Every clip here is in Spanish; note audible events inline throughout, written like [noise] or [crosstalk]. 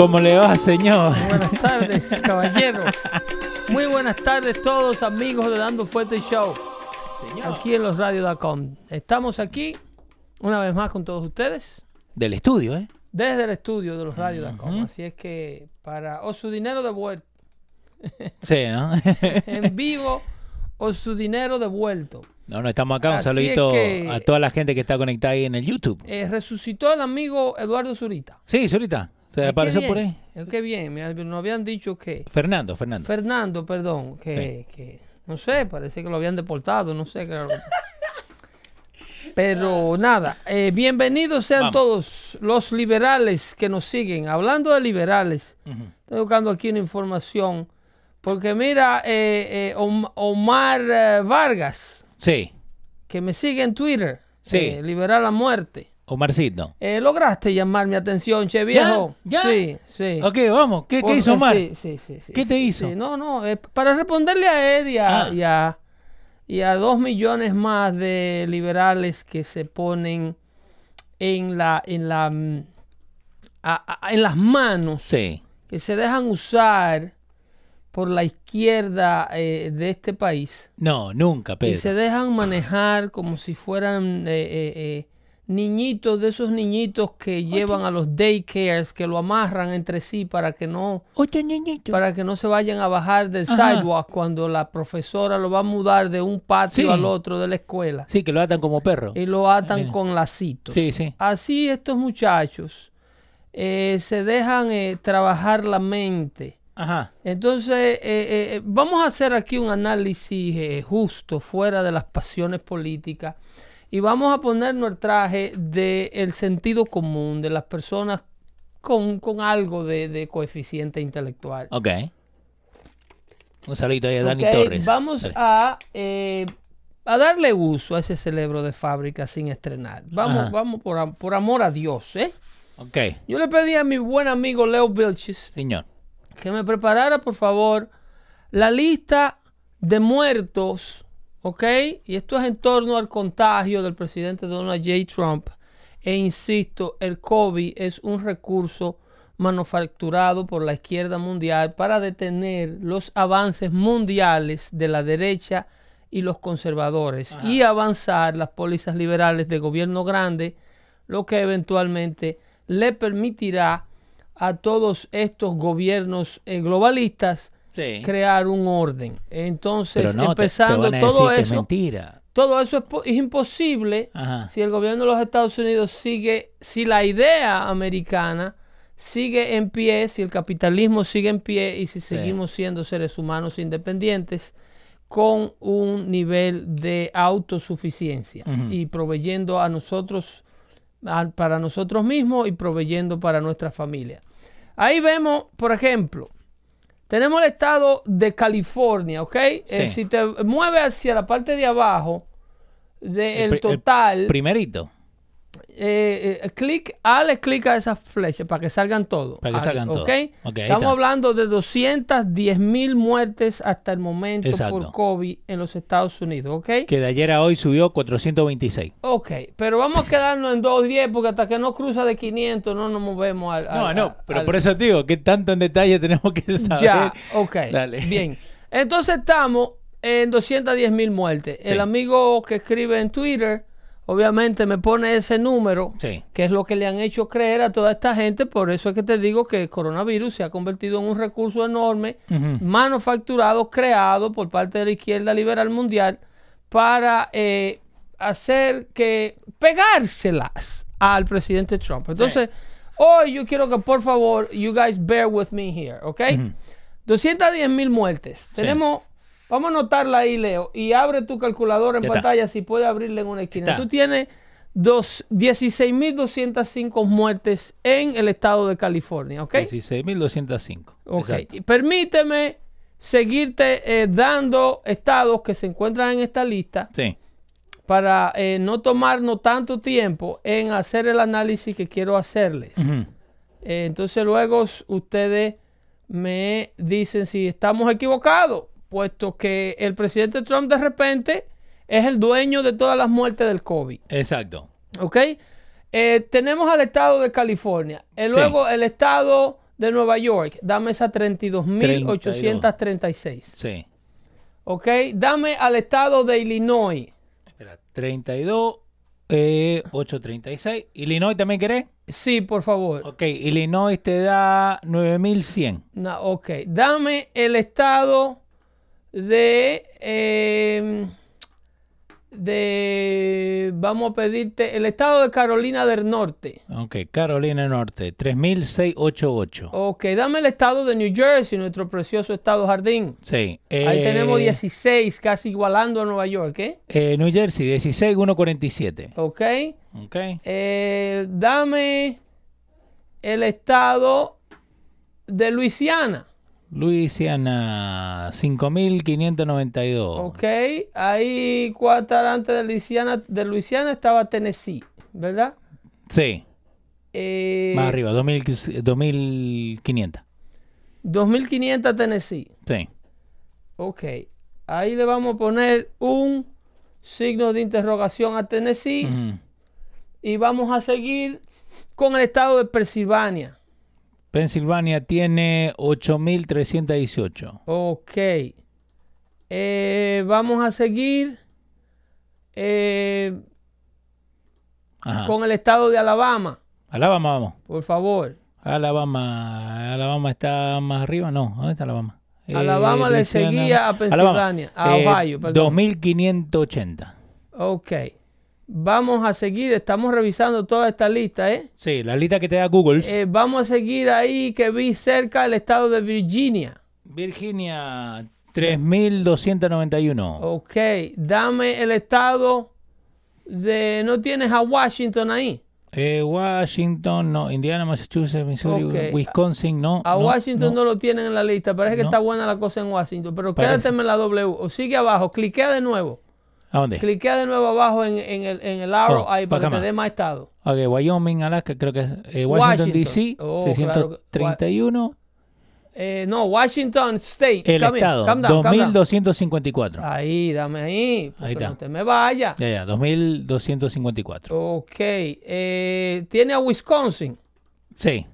¿Cómo le va, señor? Muy buenas tardes, [laughs] caballero. Muy buenas tardes todos amigos de Dando Fuerte Show. Aquí en los radios.com. Estamos aquí una vez más con todos ustedes. Del estudio, ¿eh? Desde el estudio de los radios.com. Así es que para o su dinero devuelto. [laughs] Sí, ¿no? [laughs] en vivo o su dinero devuelto. No, no, estamos acá. Un Así saludito es que- a toda la gente que está conectada ahí en el YouTube. Eh, resucitó el amigo Eduardo Zurita. Sí, ahorita. ¿Se apareció por ahí? Qué bien, me- nos habían dicho que Fernando, Fernando. Fernando, perdón, que, que- no sé, parece que lo habían deportado, no sé, claro. [laughs] Pero nada, eh, bienvenidos sean Vamos. todos los liberales que nos siguen. Hablando de liberales, estoy buscando aquí una información, porque mira, eh, eh, Om- Omar eh, Vargas, Sí, que me sigue en Twitter, Sí. eh, liberal a muerte. Omarcito. Eh, ¿Lograste llamar mi atención, che viejo? ¿Ya? Sí, sí. Ok, vamos. ¿Qué, hizo Omar? Sí, sí, sí, sí, ¿Qué te hizo? sí. No, no, eh, para responderle a él y a, Ah. y a- y a dos millones más de liberales que se ponen en la, en la, mm, a- a- en las manos, Sí. que se dejan usar por la izquierda eh, de este país No, nunca, y se Pedro. dejan manejar como si fueran eh, niñitos de esos niñitos que llevan a los daycares, que lo amarran entre sí para que no Ocho niñitos. para que no se vayan a bajar del Ajá. sidewalk cuando la profesora lo va a mudar de un patio Sí. al otro de la escuela Sí, que lo atan como perro. y lo atan con lacitos. Sí, sí. Así estos muchachos eh, se dejan eh, trabajar la mente. Ajá. Entonces, eh, eh, vamos a hacer aquí un análisis eh, justo, fuera de las pasiones políticas, y vamos a ponernos el traje del sentido común de las personas con, con algo de, de coeficiente intelectual. Ok. Un saludito ahí a Dani Ok, Torres. Vamos Dale. a, eh, a darle uso a ese cerebro de fábrica sin estrenar. Vamos, Ajá. vamos por, por amor a Dios, ¿eh? Ok, Yo le pedí a mi buen amigo Leo Vilches señor. que me preparara, por favor, la lista de muertos, ¿ok? Y esto es en torno al contagio del presidente Donald J. Trump. E insisto, el COVID es un recurso manufacturado por la izquierda mundial para detener los avances mundiales de la derecha y los conservadores y avanzar las pólizas liberales de gobierno grande, lo que eventualmente le permitirá a todos estos gobiernos eh, globalistas Sí. crear un orden. Entonces, te- te, empezando todo es eso, mentira. todo eso es, po- es imposible Ajá. si el gobierno de los Estados Unidos sigue, si la idea americana sigue en pie, si el capitalismo sigue en pie y si Sí. seguimos siendo seres humanos independientes con un nivel de autosuficiencia y proveyendo a nosotros, a- para nosotros mismos y proveyendo para nuestra familia. Ahí vemos, por ejemplo, tenemos el estado de California, ¿ok? Eh, si te mueves hacia la parte de abajo del el total, Primerito. Eh, eh, clic, dale clic a esa flecha para que salgan todos. Para que salgan todos. ¿ok? Ok, ahí Estamos está. hablando de 210 mil muertes hasta el momento Exacto. por COVID en los Estados Unidos, ¿ok? Que de ayer a hoy subió 426. Ok, pero vamos a quedarnos en 210 porque hasta que no cruza de 500 no nos movemos al... No, al- no, pero al- por eso te digo, que tanto en detalle tenemos que saber. Ya, ok. Dale. Bien. Entonces estamos en 210 mil muertes. El amigo que escribe en Twitter, obviamente me pone ese número, Sí. que es lo que le han hecho creer a toda esta gente. Por eso es que te digo que el coronavirus se ha convertido en un recurso enorme, manufacturado, creado por parte de la izquierda liberal mundial para eh, hacer que pegárselas al presidente Trump. Entonces, hoy yo quiero que por favor, you guys bear with me here, ¿ok? 210 mil muertes. Tenemos, vamos a anotarla ahí, Leo, y abre tu calculadora en Ya está. pantalla si puede abrirla en una esquina. Está. Tú tienes dos- 16.205 muertes en el estado de California, ¿ok? 16.205. Ok. Exacto. Y permíteme seguirte eh, dando estados que se encuentran en esta lista Sí. para eh, no tomarnos tanto tiempo en hacer el análisis que quiero hacerles. Eh, entonces luego ustedes me dicen si estamos equivocados, puesto que el presidente Trump de repente es el dueño de todas las muertes del COVID. Exacto. ¿Ok? Eh, tenemos al estado de California. Eh, Sí. luego el estado de Nueva York. Dame esa 32.836. Sí. ¿Ok? Dame al estado de Illinois. Espera, 32, eh, 836. ¿Illinois también querés? Sí, por favor. Ok, Illinois te da 9100. No, ok. Dame el estado de. eh, de. Vamos a pedirte. El estado de Carolina del Norte. Ok, Carolina Norte, 3688. Ok, dame el estado de New Jersey, nuestro precioso estado jardín. Sí. Ahí eh, tenemos 16, casi igualando a Nueva York, ¿eh? eh, New Jersey, 16147. Ok. Ok. Eh, dame el estado de Luisiana. Luisiana, 5592. Ok. Ahí cuadrante de Luisiana, de Luisiana estaba Tennessee, ¿verdad? Sí, Eh, más arriba, 2000 2500. 2500 Tennessee. Sí. Ok. Ahí le vamos a poner un signo de interrogación a Tennessee. Y vamos a seguir con el estado de Pensilvania. Pensilvania tiene 8318. Ok. Eh, vamos a seguir eh, con el estado de Alabama, Alabama, vamos. por favor. Alabama, Alabama está más arriba, no, ¿dónde está Alabama? Eh, Alabama le seguía a Pensilvania, a Eh, Ohio, perdón. 2580. Ok. Vamos a seguir, estamos revisando toda esta lista, ¿eh? Sí, la lista que te da Google. Eh, vamos a seguir ahí que vi cerca el estado de Virginia. Virginia, 3291. Ok. Dame el estado de... ¿No tienes a Washington ahí? Eh, Washington, no. Indiana, Massachusetts, Missouri. Wisconsin, no. A no, Washington no. no. lo tienen en la lista. Parece que No. está buena la cosa en Washington. Pero Parece. quédate en la W. O sigue abajo. Cliquea de nuevo. ¿A dónde? Cliquea de nuevo abajo en, en el, en el arrow Oh, ahí para que te dé más estado. Ok, Wyoming, Alaska, creo que es. eh, Washington, Washington. D.C., Oh, claro que- 631. Eh, no, Washington State. El Come estado, Calm down, calm down. 2254. Ahí, dame ahí. Ahí está. No te me vaya. Ya, ya, 2254. Ok. Eh, Tiene a Wisconsin. Sí.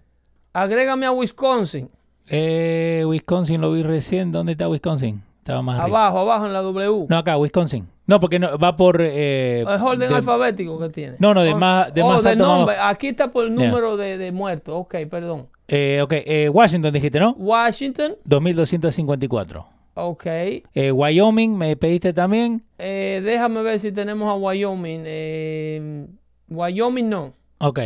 Agrégame a Wisconsin. Eh, Wisconsin lo vi recién. ¿Dónde está Wisconsin? Estaba más arriba. Abajo, abajo en la W. No, acá, Wisconsin. No, porque no, va por. Eh, El orden de- alfabético que tiene. No, no, de más- de oh, más de alto más nombre. Aquí está por el número de, de muertos. Ok, perdón. eh, ok, eh, Washington dijiste, ¿no? Washington. 2254. Ok. Eh, Wyoming, me pediste también. Eh, déjame ver si tenemos a Wyoming. Eh, Wyoming no. Ok.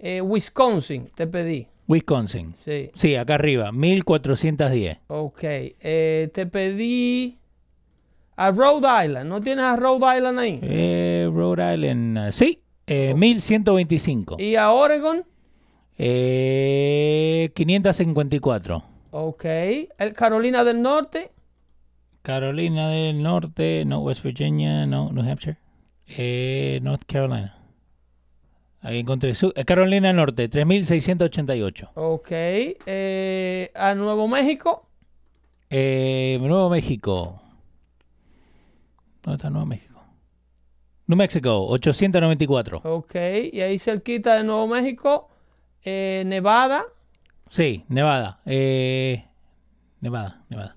Eh, Wisconsin, te pedí. Wisconsin. Sí. Sí, acá arriba, 1410. Ok. Eh, te pedí a Rhode Island. ¿No tienes a Rhode Island ahí? Eh, Rhode Island, eh, sí, eh, 1125. ¿Y a Oregon? Eh, 554. Ok. El Carolina del Norte. Carolina del Norte, no West Virginia, no New Hampshire. Eh, North Carolina. Ahí encontré. Su- eh, Carolina Norte, 3688. Ok. Eh, a Nuevo México. Eh, Nuevo México. ¿Dónde está Nuevo México? New Mexico, 894. Ok. Y ahí cerquita de Nuevo México. eh, Nevada. Sí, Nevada. Nevada, Nevada.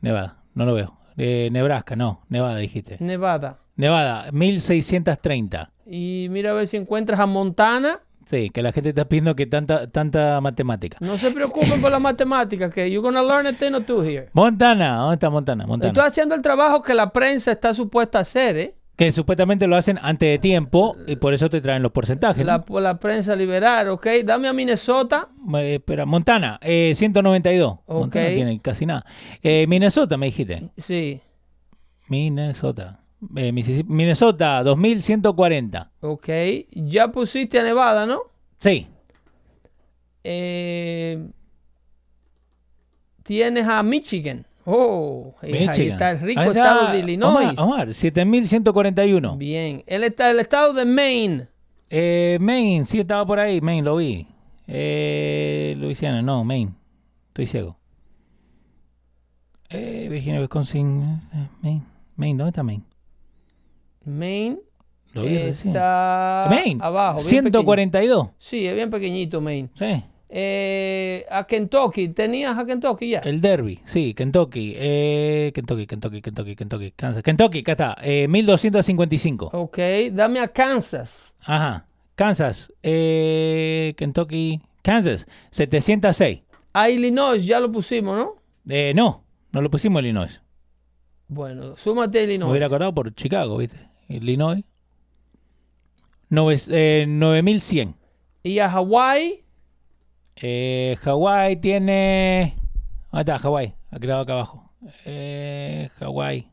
Nevada, no lo veo. Nebraska, no. Nevada dijiste. Nevada. Nevada, 1630. Y mira a ver si encuentras a Montana. Sí, que la gente está pidiendo que tanta, tanta matemática. No se preocupen por las matemáticas, que you're gonna learn a thing or two here. Montana, ¿dónde está Montana? Estoy Montana. haciendo el trabajo que la prensa está supuesta a hacer, ¿eh? Que supuestamente lo hacen antes de tiempo y por eso te traen los porcentajes. ¿no? La, la prensa liberal, ¿ok? Dame a Minnesota. Eh, espera, Montana, eh, 192. Montana Ok. tiene casi nada. Eh, Minnesota, me dijiste. Sí, Minnesota. Eh, Minnesota, 2140. ok. Ya pusiste a Nevada, ¿no? Sí. Eh, tienes a Michigan. Oh, ahí está el rico está estado de Illinois. Omar, Omar, 7141. Bien. El, esta- el estado de Maine. Eh, Maine, sí estaba por ahí. Maine, lo vi. Eh, Luisiana, no, Maine. Estoy ciego. Eh, Virginia, Wisconsin, eh, Maine. Maine, ¿dónde está Maine? Maine Lo vi está Maine, abajo. bien pequeño. 142. Sí, es bien pequeñito Maine. Sí. Eh, a Kentucky. ¿Tenías a Kentucky ya? El Derby, sí, Kentucky. Eh, Kentucky, Kentucky, Kentucky, Kentucky, Kansas. Kentucky, acá está. Eh, 1255. Ok. Dame a Kansas. Ajá. Kansas, eh, Kentucky, Kansas, 706. A Illinois ya lo pusimos, ¿no? Eh, no, no lo pusimos en Illinois. Bueno, súmate a Me Illinois. hubiera acordado por Chicago, ¿viste? Illinois. Nove- eh, 9100. Y a Hawaii. Eh, Hawái tiene. ¿Dónde está Hawái? Aquí acá abajo. Eh, Hawái.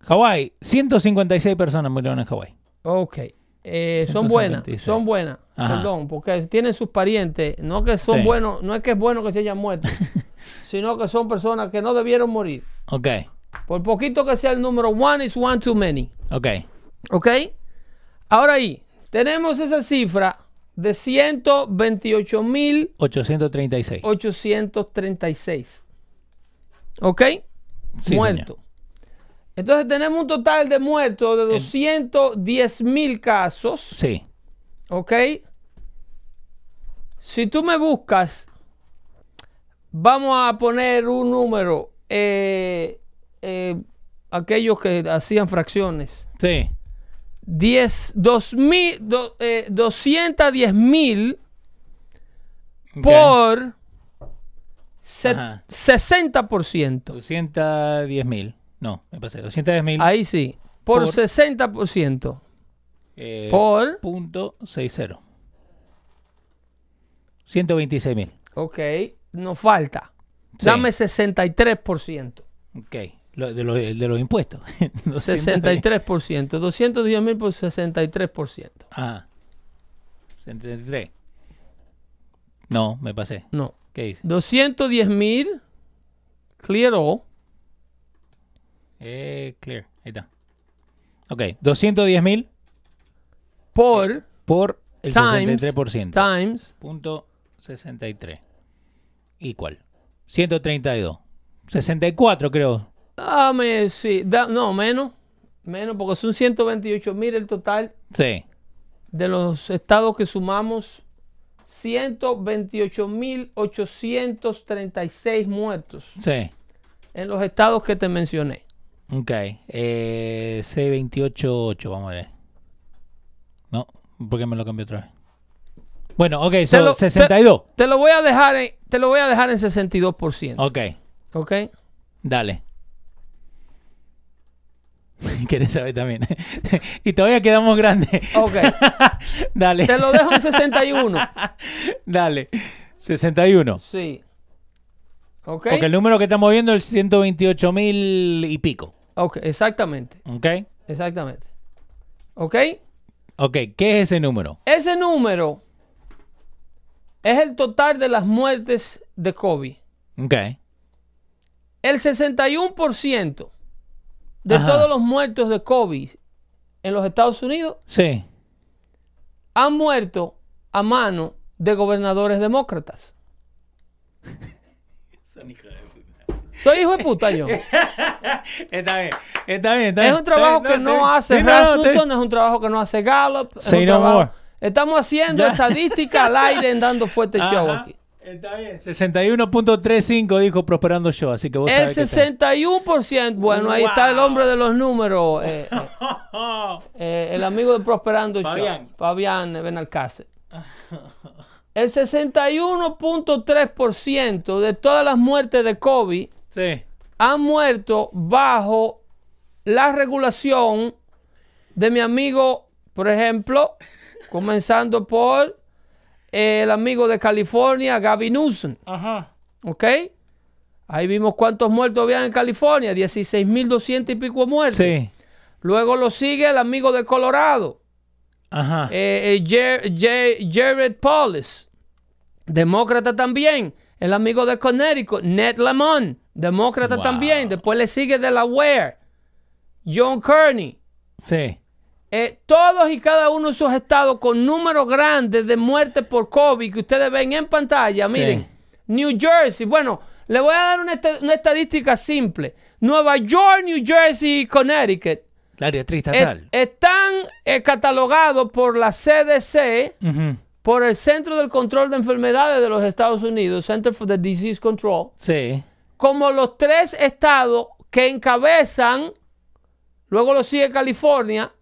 Hawái, 156 personas murieron en Hawái. Ok. Eh, son buenas, 156. son buenas. Ajá. Perdón, porque tienen sus parientes. No que son Sí. buenos, no es que es bueno que se hayan muerto, [laughs] sino que son personas que no debieron morir. Ok, Por poquito que sea el número one is one too many. ok. ¿Ok? Ahora ahí, tenemos esa cifra de 128.836. 836. ¿Ok? Sí, muertos. Entonces tenemos un total de muertos de 210.000 casos. Sí. ¿Ok? Si tú me buscas, vamos a poner un número. eh, eh, aquellos que hacían fracciones. Sí. 10, 2000, do- eh, 210 mil Ok. por se- Ajá. 60%. 210 mil. No, me pasé. 210 mil. Ahí sí. Por, Por- 60%. Eh, Por. punto 60. 126 mil. Ok. Nos falta. Sí. Dame 63%. Ok. Lo- de, los, de los impuestos. [laughs] 63%. 210 mil por 63%. Ah. 73. No, me pasé. No. ¿Qué dice? 210 mil. Clear all. Eh, clear. Ahí está. Ok. 210 mil Por. por el Times. 63%. Times. Punto 63. Igual. 132. 64 creo. Dame, sí. da- no, menos. Menos, porque son 128 mil el total Sí. de los estados que sumamos. 128.836 muertos Sí. en los estados que te mencioné. Ok. Eh, C288, vamos a ver. No, ¿por qué me lo cambió otra vez? Bueno, ok, son lo- 62. Te, te lo voy a dejar en, te lo voy a dejar en 62%. Ok, ¿Ok? dale. [laughs] ¿Quieres saber también? [laughs] y todavía quedamos grandes. Ok. [laughs] dale. Te lo dejo en 61. Dale. 61. Sí. ¿Ok? Porque el número que estamos viendo es 128 mil y pico. Ok, exactamente. ¿Ok? Exactamente. ¿Ok? Ok, ¿qué es ese número? Ese número es el total de las muertes de COVID. Ok. El 61% de Ajá. todos los muertos de COVID en los Estados Unidos Sí. han muerto a mano de gobernadores demócratas. Soy hijo de puta yo. [laughs] Está bien, está bien, está Es un trabajo que no hace Sí, no, no, Rasmussen, bien. es un trabajo que no hace Gallup. es Say un no trabajo- more. Estamos haciendo Ya. estadística al aire en dando fuerte [laughs] show aquí. Está bien. 61.35 dijo Prosperando Show, así que vos El sabés que está- 61%, bueno, ahí está el hombre de los números, eh, eh, [laughs] eh, el amigo de Prosperando Fabián. Show, Fabián Benalcácer. El 61.3% de todas las muertes de COVID Sí. han muerto bajo la regulación de mi amigo, por ejemplo, comenzando por el amigo de California, Gavin Newsom. Ajá. ¿Ok? Ahí vimos cuántos muertos había en California, 16.200 y pico muertos. Sí. Luego lo sigue el amigo de Colorado, Ajá. eh, eh, Jer- Jer- Jared Polis, demócrata también. El amigo de Connecticut, Ned Lemon, demócrata Wow. también. Después le sigue Delaware, John Kearney. sí. Eh, todos y cada uno de esos estados con números grandes de muertes por COVID que ustedes ven en pantalla, Sí. miren, New Jersey, bueno, le voy a dar una, esta- una estadística simple. Nueva York, New Jersey y Connecticut El área eh, triestatal. están eh, catalogados por la CDC, por el Centro del Control de Enfermedades de los Estados Unidos, Center for the Disease Control, Sí. como los tres estados que encabezan, luego lo sigue California,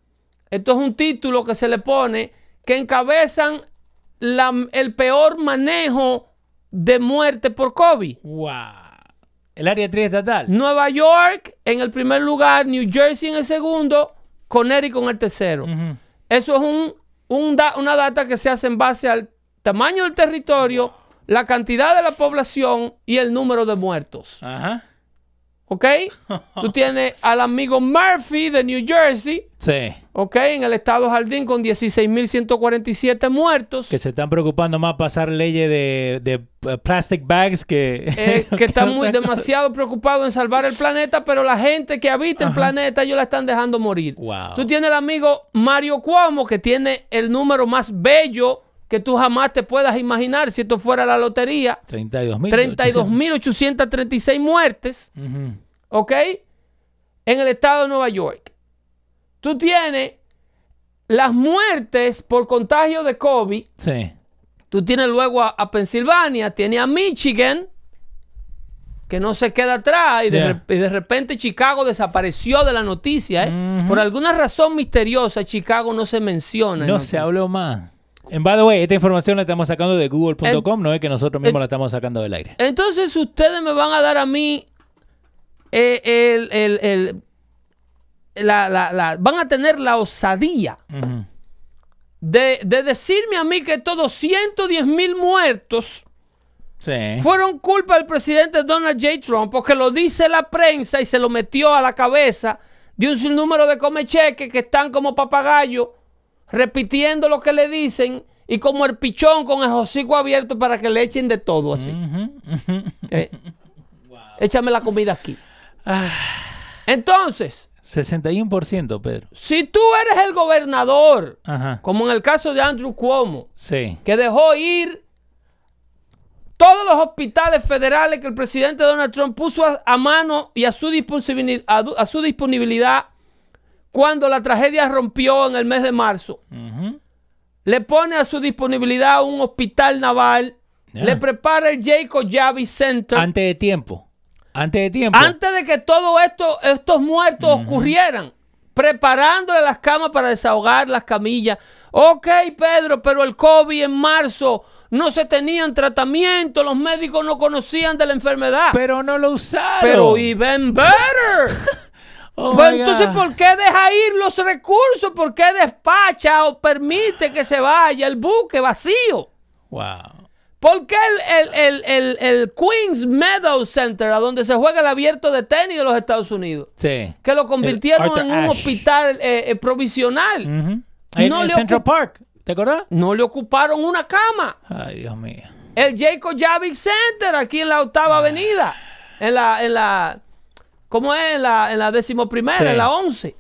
esto es un título que se le pone, que encabezan la- el peor manejo de muerte por COVID. Wow. El área triestatal. Nueva York en el primer lugar, New Jersey en el segundo, Connecticut en el tercero. Eso es un, un da- una data que se hace en base al tamaño del territorio, la cantidad de la población y el número de muertos. Ajá. ¿Ok? Tú [laughs] tienes al amigo Murphy de New Jersey, Sí. ¿ok? En el estado Jardín con 16.147 muertos. Que se están preocupando más pasar leyes de, de uh, plastic bags que. eh, [laughs] que están muy demasiado preocupados en salvar el planeta, pero la gente que habita el planeta ellos la están dejando morir. Wow. Tú tienes el amigo Mario Cuomo que tiene el número más bello que tú jamás te puedas imaginar si esto fuera la lotería. 32 mil. 32.836 muertes, ¿ok? En el estado de Nueva York. Tú tienes las muertes por contagio de COVID. Sí. Tú tienes luego a, a Pensilvania, tienes a Michigan, que no se queda atrás, y de, Yeah. rep- y de repente Chicago desapareció de la noticia. ¿eh? Por alguna razón misteriosa, Chicago no se menciona. en No se habló más. En by the way, esta información la estamos sacando de google.com, no es que nosotros mismos la estamos sacando del aire. Entonces ustedes me van a dar a mí eh, el, el- el- la, la- la- van a tener la osadía de, de decirme a mí que estos 210 mil muertos Sí. fueron culpa del presidente Donald J. Trump porque lo dice la prensa y se lo metió a la cabeza de un sinnúmero de comecheques que están como papagayos repitiendo lo que le dicen y como el pichón con el hocico abierto para que le echen de todo así. Eh, Échame la comida aquí. Ah, Entonces, 61%, Pedro. si tú eres el gobernador, Ajá. como en el caso de Andrew Cuomo, Sí. que dejó ir todos los hospitales federales que el presidente Donald Trump puso a, a mano y a su, a a su disponibilidad cuando la tragedia rompió en el mes de marzo. Le pone a su disponibilidad un hospital naval, le prepara el Jacob Javits Center. Antes de tiempo. Antes de tiempo. antes de que todo esto, estos muertos ocurrieran, preparándole las camas para desahogar las camillas. Ok, Pedro, pero el COVID en marzo no se tenían tratamiento, los médicos no conocían de la enfermedad. Pero no lo usaron. Pero even better. [laughs] Oh Pues entonces. ¿por qué deja ir los recursos? ¿Por qué despacha o permite que se vaya el buque vacío? Wow. ¿Por qué el, el- el- el- el Queens Meadow Center, a donde se juega el abierto de tenis de los Estados Unidos, Sí. que lo convirtieron en un hospital eh, eh, provisional? No en Central Park, ¿te acordás? No le ocuparon una cama. Ay, Dios mío. El Jacob Javits Center aquí en la octava avenida. En la, en la, ¿cómo es? En la, en la decimoprimera, Sí. en la once.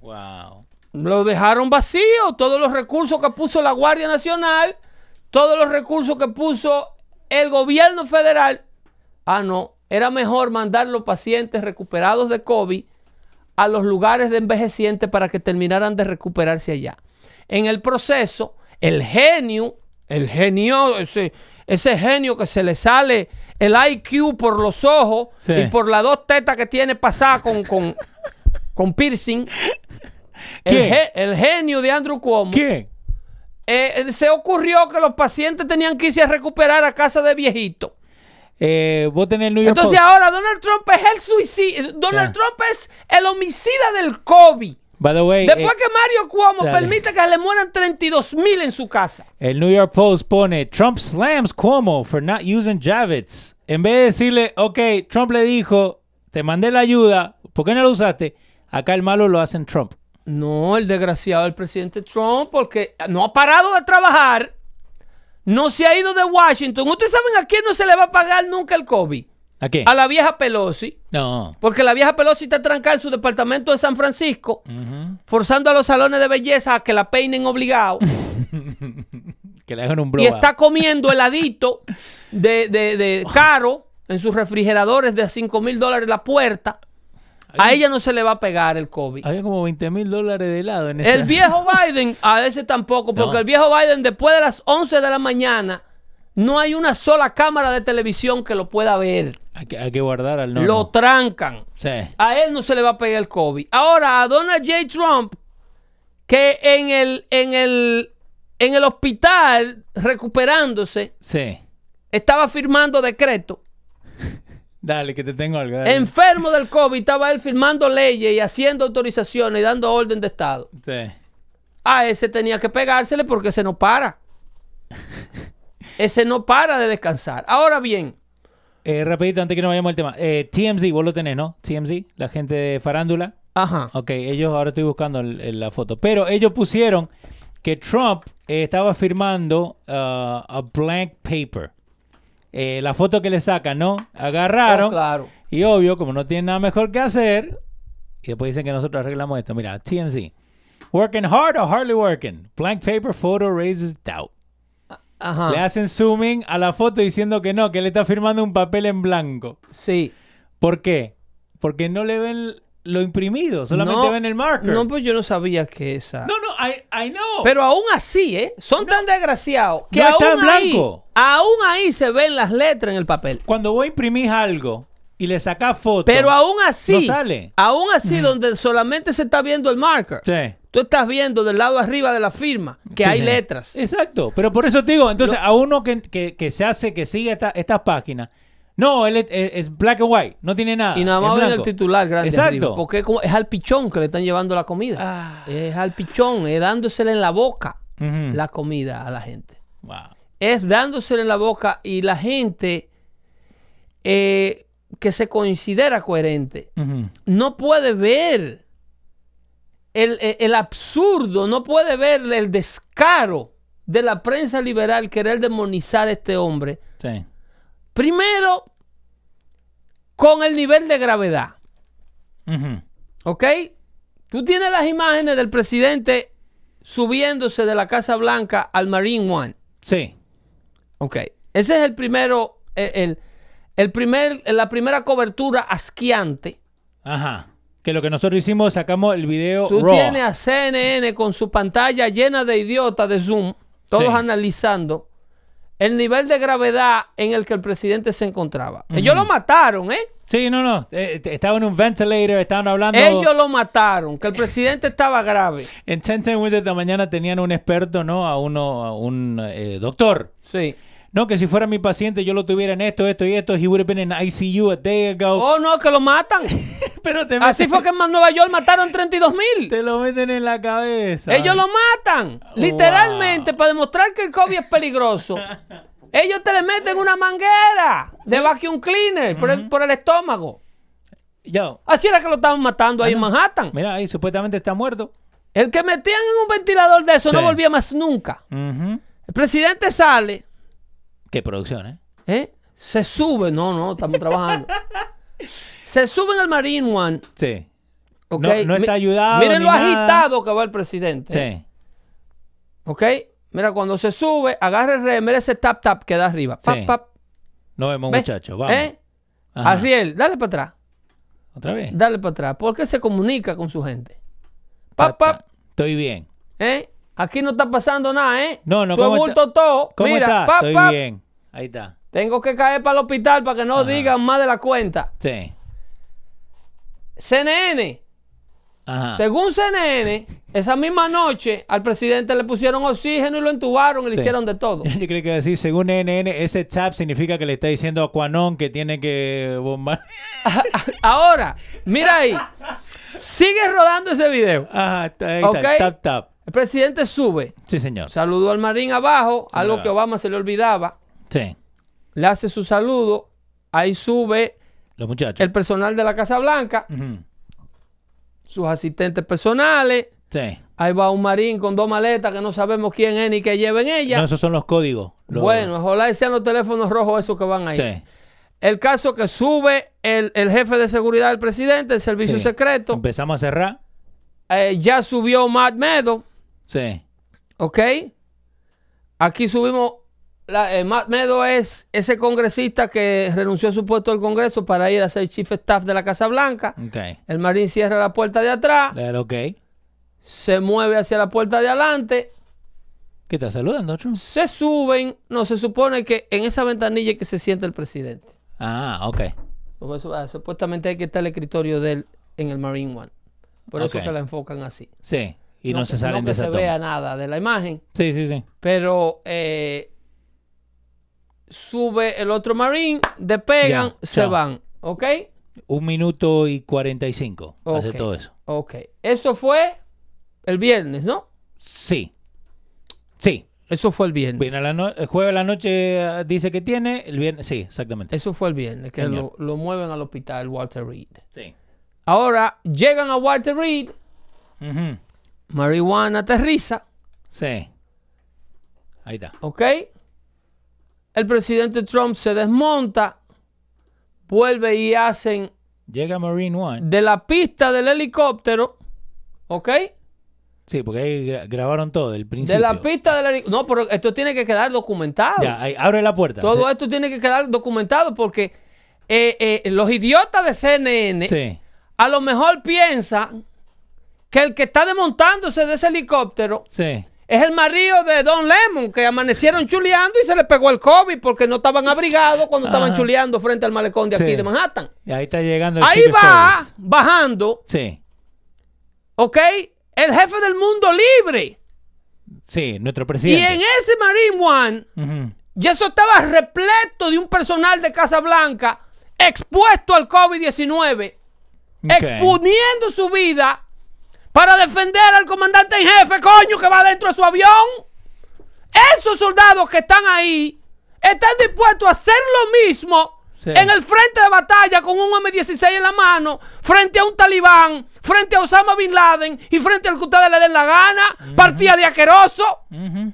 Wow. Lo dejaron vacío. Todos los recursos que puso la Guardia Nacional, todos los recursos que puso el gobierno federal. Ah, no. Era mejor mandar los pacientes recuperados de COVID a los lugares de envejecientes para que terminaran de recuperarse allá. En el proceso, el genio, el genio, ese, ese genio que se le sale el IQ por los ojos Sí. y por las dos tetas que tiene pasada con, con, [laughs] con piercing. El, el genio de Andrew Cuomo. ¿Quién? eh, se ocurrió que los pacientes tenían que irse a recuperar a casa de viejitos. Eh, vos tenés el New York Entonces Post. ahora Donald Trump es el suicidio. Donald. Trump es el homicida del COVID. By the way, Después eh, que Mario Cuomo dale. permite que le mueran 32 mil en su casa. el New York Post pone Trump slams Cuomo for not using Javits. En vez de decirle, ok, Trump le dijo, te mandé la ayuda, ¿por qué no lo usaste? Acá el malo lo hacen Trump. No, el desgraciado del presidente Trump, porque no ha parado de trabajar, no se ha ido de Washington. ¿Ustedes saben a quién no se le va a pagar nunca el COVID? ¿A qué? A la vieja Pelosi. No. Porque la vieja Pelosi está trancada en su departamento de San Francisco, forzando a los salones de belleza a que la peinen obligado. [laughs] Que le hagan un y blowout. está comiendo heladito de, de, de caro en sus refrigeradores de a 5 mil dólares la puerta. A ella no se le va a pegar el COVID. Había como 20 mil dólares de helado en ese. El viejo Biden, a ese tampoco, porque No. el viejo Biden después de las 11 de la mañana no hay una sola cámara de televisión que lo pueda ver. Hay que, hay que guardar al no. lo trancan. Sí. A él no se le va a pegar el COVID. Ahora, a Donald J. Trump, que en el, en el, en el hospital, recuperándose, Sí. estaba firmando decreto. [laughs] Dale, que te tengo algo. dale. Enfermo del COVID, estaba él firmando leyes y haciendo autorizaciones y dando orden de Estado. Sí. A ese tenía que pegársele porque ese no para. [laughs] Ese no para de descansar. Ahora bien, Eh, rapidito, antes que nos vayamos al tema. Eh, TMZ, vos lo tenés, ¿no? TMZ, la gente de farándula. ajá. Ok, ellos, ahora estoy buscando el- el- la foto. Pero ellos pusieron que Trump eh, estaba firmando uh, a blank paper. Eh, la foto que le sacan, ¿no? Agarraron. Oh, claro. Y obvio, como no tienen nada mejor que hacer, y después dicen que nosotros arreglamos esto. Mira, TMZ. Working hard or hardly working. Blank paper photo raises doubt. Le hacen zooming a la foto diciendo que no, que él está firmando un papel en blanco. Sí. ¿Por qué? Porque no le ven lo imprimido, solamente No, ven el marker. No, pues yo no sabía que esa. No, no, I, I know. Pero aún así, ¿eh? Son tan desgraciados que no está aún en ahí, blanco. aún ahí se ven las letras en el papel. Cuando vos imprimís algo y le sacás foto. Pero aún así, No sale. aún así, donde solamente se está viendo el marker, Sí. Tú estás viendo del lado arriba de la firma que Sí, hay letras. Exacto. Pero por eso te digo, entonces a uno que, que- que se hace, que sigue esta- estas páginas, no, él es, black and white, no tiene nada. Y nada más ven el titular grande Exacto. arriba, Porque es, al pichón que le están llevando la comida. Ah. Es al pichón, es dándosele en la boca la comida a la gente. Wow. Es dándosele en la boca y la gente eh, que se considera coherente no puede ver el, el- el absurdo, no puede ver el descaro de la prensa liberal querer demonizar a este hombre. Sí. Primero, con el nivel de gravedad. Ujú. ¿Ok? Tú tienes las imágenes del presidente subiéndose de la Casa Blanca al Marine One. Sí. Ok. Ese es el primero, el, el- el primer, la primera cobertura asquiante. Ajá. Que lo que nosotros hicimos, sacamos el video Tú raw. tienes a CNN con su pantalla llena de idiotas de Zoom, todos Sí. analizando el nivel de gravedad en el que el presidente se encontraba. Ellos lo mataron, ¿eh? Sí, no, no. Eh, eh, estaba en un ventilator, estaban hablando. Ellos lo mataron, que el presidente estaba grave. [laughs] En 10 Minutes de la mañana tenían un experto, ¿no? A uno, a un eh, doctor. Sí. No, que si fuera mi paciente yo lo tuviera en esto, esto y esto. He would have been in ICU a day ago. Oh, no, que lo matan. [laughs] Pero te, Así fue que en Nueva York mataron 32 mil. te lo meten en la cabeza. Ellos lo matan. Literalmente, para demostrar que el COVID es peligroso. [laughs] Ellos te le meten una manguera de vacuum cleaner por, el, por el estómago. Yo, Así era que lo estaban matando ahí en Manhattan. mira, ahí supuestamente está muerto. El que metían en un ventilador de eso no volvía más nunca. El presidente sale, Qué producción, ¿eh? ¿eh? se sube. No, no, estamos trabajando. [laughs] se sube en el Marine One. Sí. ¿ok? No- no está ayudado Miren lo agitado que va el presidente. ¿eh? Sí. ¿Ok? Mira, cuando se sube, agarra el rey, mira ese tap tap que da arriba. Pap, Sí. pap. Nos vemos, ¿Ve? muchachos. Vamos. ¿Eh? Ariel, dale para atrás. ¿Otra vez? Dale para atrás. Porque se comunica con su gente. Pap, pap. Estoy bien. ¿Eh? Aquí no está pasando nada, ¿eh? No, no, Tú ¿cómo bulto todo. ¿Cómo Mira, está? pap, Estoy pap. bien. Ahí está. Tengo que caer para el hospital para que no digan más de la cuenta. Sí. CNN. Ajá. Según CNN, esa misma noche al presidente le pusieron oxígeno y lo entubaron y le hicieron de todo. [laughs] Yo creo que decir, según NN, ese tap significa que le está diciendo a Quanon que tiene que bombar. [laughs] Ahora, mira ahí. Sigue rodando ese video. Ajá, está ahí está. Tap, tap. El presidente sube, Sí, señor. saludó al marín abajo, algo que Obama se le olvidaba. Sí. Le hace su saludo. Ahí sube Los muchachos. el personal de la Casa Blanca, Ujú. sus asistentes personales. Sí. Ahí va un marín con dos maletas que no sabemos quién es ni que lleven ella. No, esos son los códigos. Los- Bueno, ojalá y sean los teléfonos rojos esos que van ahí. Sí. El caso que sube el, el jefe de seguridad del presidente, el servicio sí. secreto, Empezamos a cerrar. eh, ya subió Matt Meadow, Sí. ¿ok? Aquí subimos, la, eh, Matt Meadow es ese congresista que renunció a su puesto del Congreso para ir a ser chief staff de la Casa Blanca. Ok. El marín cierra la puerta de atrás, Dale, ok. se mueve hacia la puerta de adelante, ¿Qué estás saludando, Trump? se suben, no, se supone que en esa ventanilla es que se siente el presidente. Ah, ok. Eso- ah, supuestamente hay que estar el escritorio de él en el Marine One. Por eso Ok. que la enfocan así. Sí. Y no, que- se salen que de esa se toma. vea nada de la imagen. Sí, sí, sí. Pero eh, sube el otro Marine, despegan, Ya, se chao. van. ¿Ok? Un minuto y 45. Hace Ok. todo eso. Ok. Eso fue el viernes, ¿no? Sí. Sí. Eso fue el viernes. Viene a la no- el jueves a la noche eh, dice que tiene, el viernes, sí, exactamente. Eso fue el viernes, que lo, lo mueven al hospital Walter Reed. Sí. Ahora llegan a Walter Reed, Ujú. marihuana aterriza, Sí. Ahí está. ¿ok? El presidente Trump se desmonta, vuelve y hacen Llega Marine One. de la pista del helicóptero, ¿ok? Sí, porque ahí gra- grabaron todo, el principio. De la pista del helicóptero. No, pero esto tiene que quedar documentado. Ya, ahí, abre la puerta. Todo sí. esto tiene que quedar documentado porque eh, eh, los idiotas de CNN Sí. a lo mejor piensan que el que está desmontándose de ese helicóptero Sí. Es el marido de Don Lemon, que amanecieron chuleando y se le pegó el COVID porque no estaban abrigados cuando estaban chuleando frente al malecón de aquí de Manhattan. Y ahí está llegando el Ahí va bajando, Sí. ¿ok? El jefe del mundo libre. Sí, nuestro Y presidente. en ese Marine One, Ujú. y eso estaba repleto de un personal de Casa Blanca expuesto al COVID-19, Ok. exponiendo su vida para defender al comandante en jefe, coño, que va dentro de su avión. Esos soldados que están ahí están dispuestos a hacer lo mismo Sí. en el frente de batalla con un M16 en la mano, frente a un talibán, frente a Osama Bin Laden y frente al que ustedes le den la gana, partida de aqueroso. Ujú.